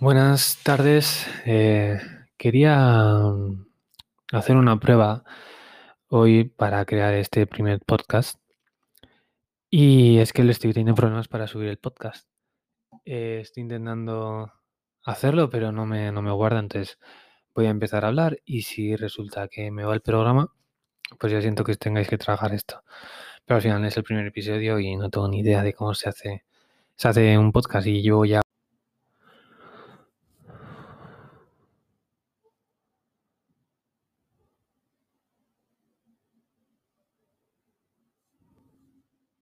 Buenas tardes. Eh, quería mm, hacer una prueba hoy para crear este primer podcast. Y es que le estoy teniendo problemas para subir el podcast. Eh, estoy intentando hacerlo, pero no me, no me guarda. Entonces voy a empezar a hablar y si resulta que me va el programa, pues ya siento que tengáis que trabajar esto. Pero al final es el primer episodio y no tengo ni idea de cómo se hace, se hace un podcast y yo ya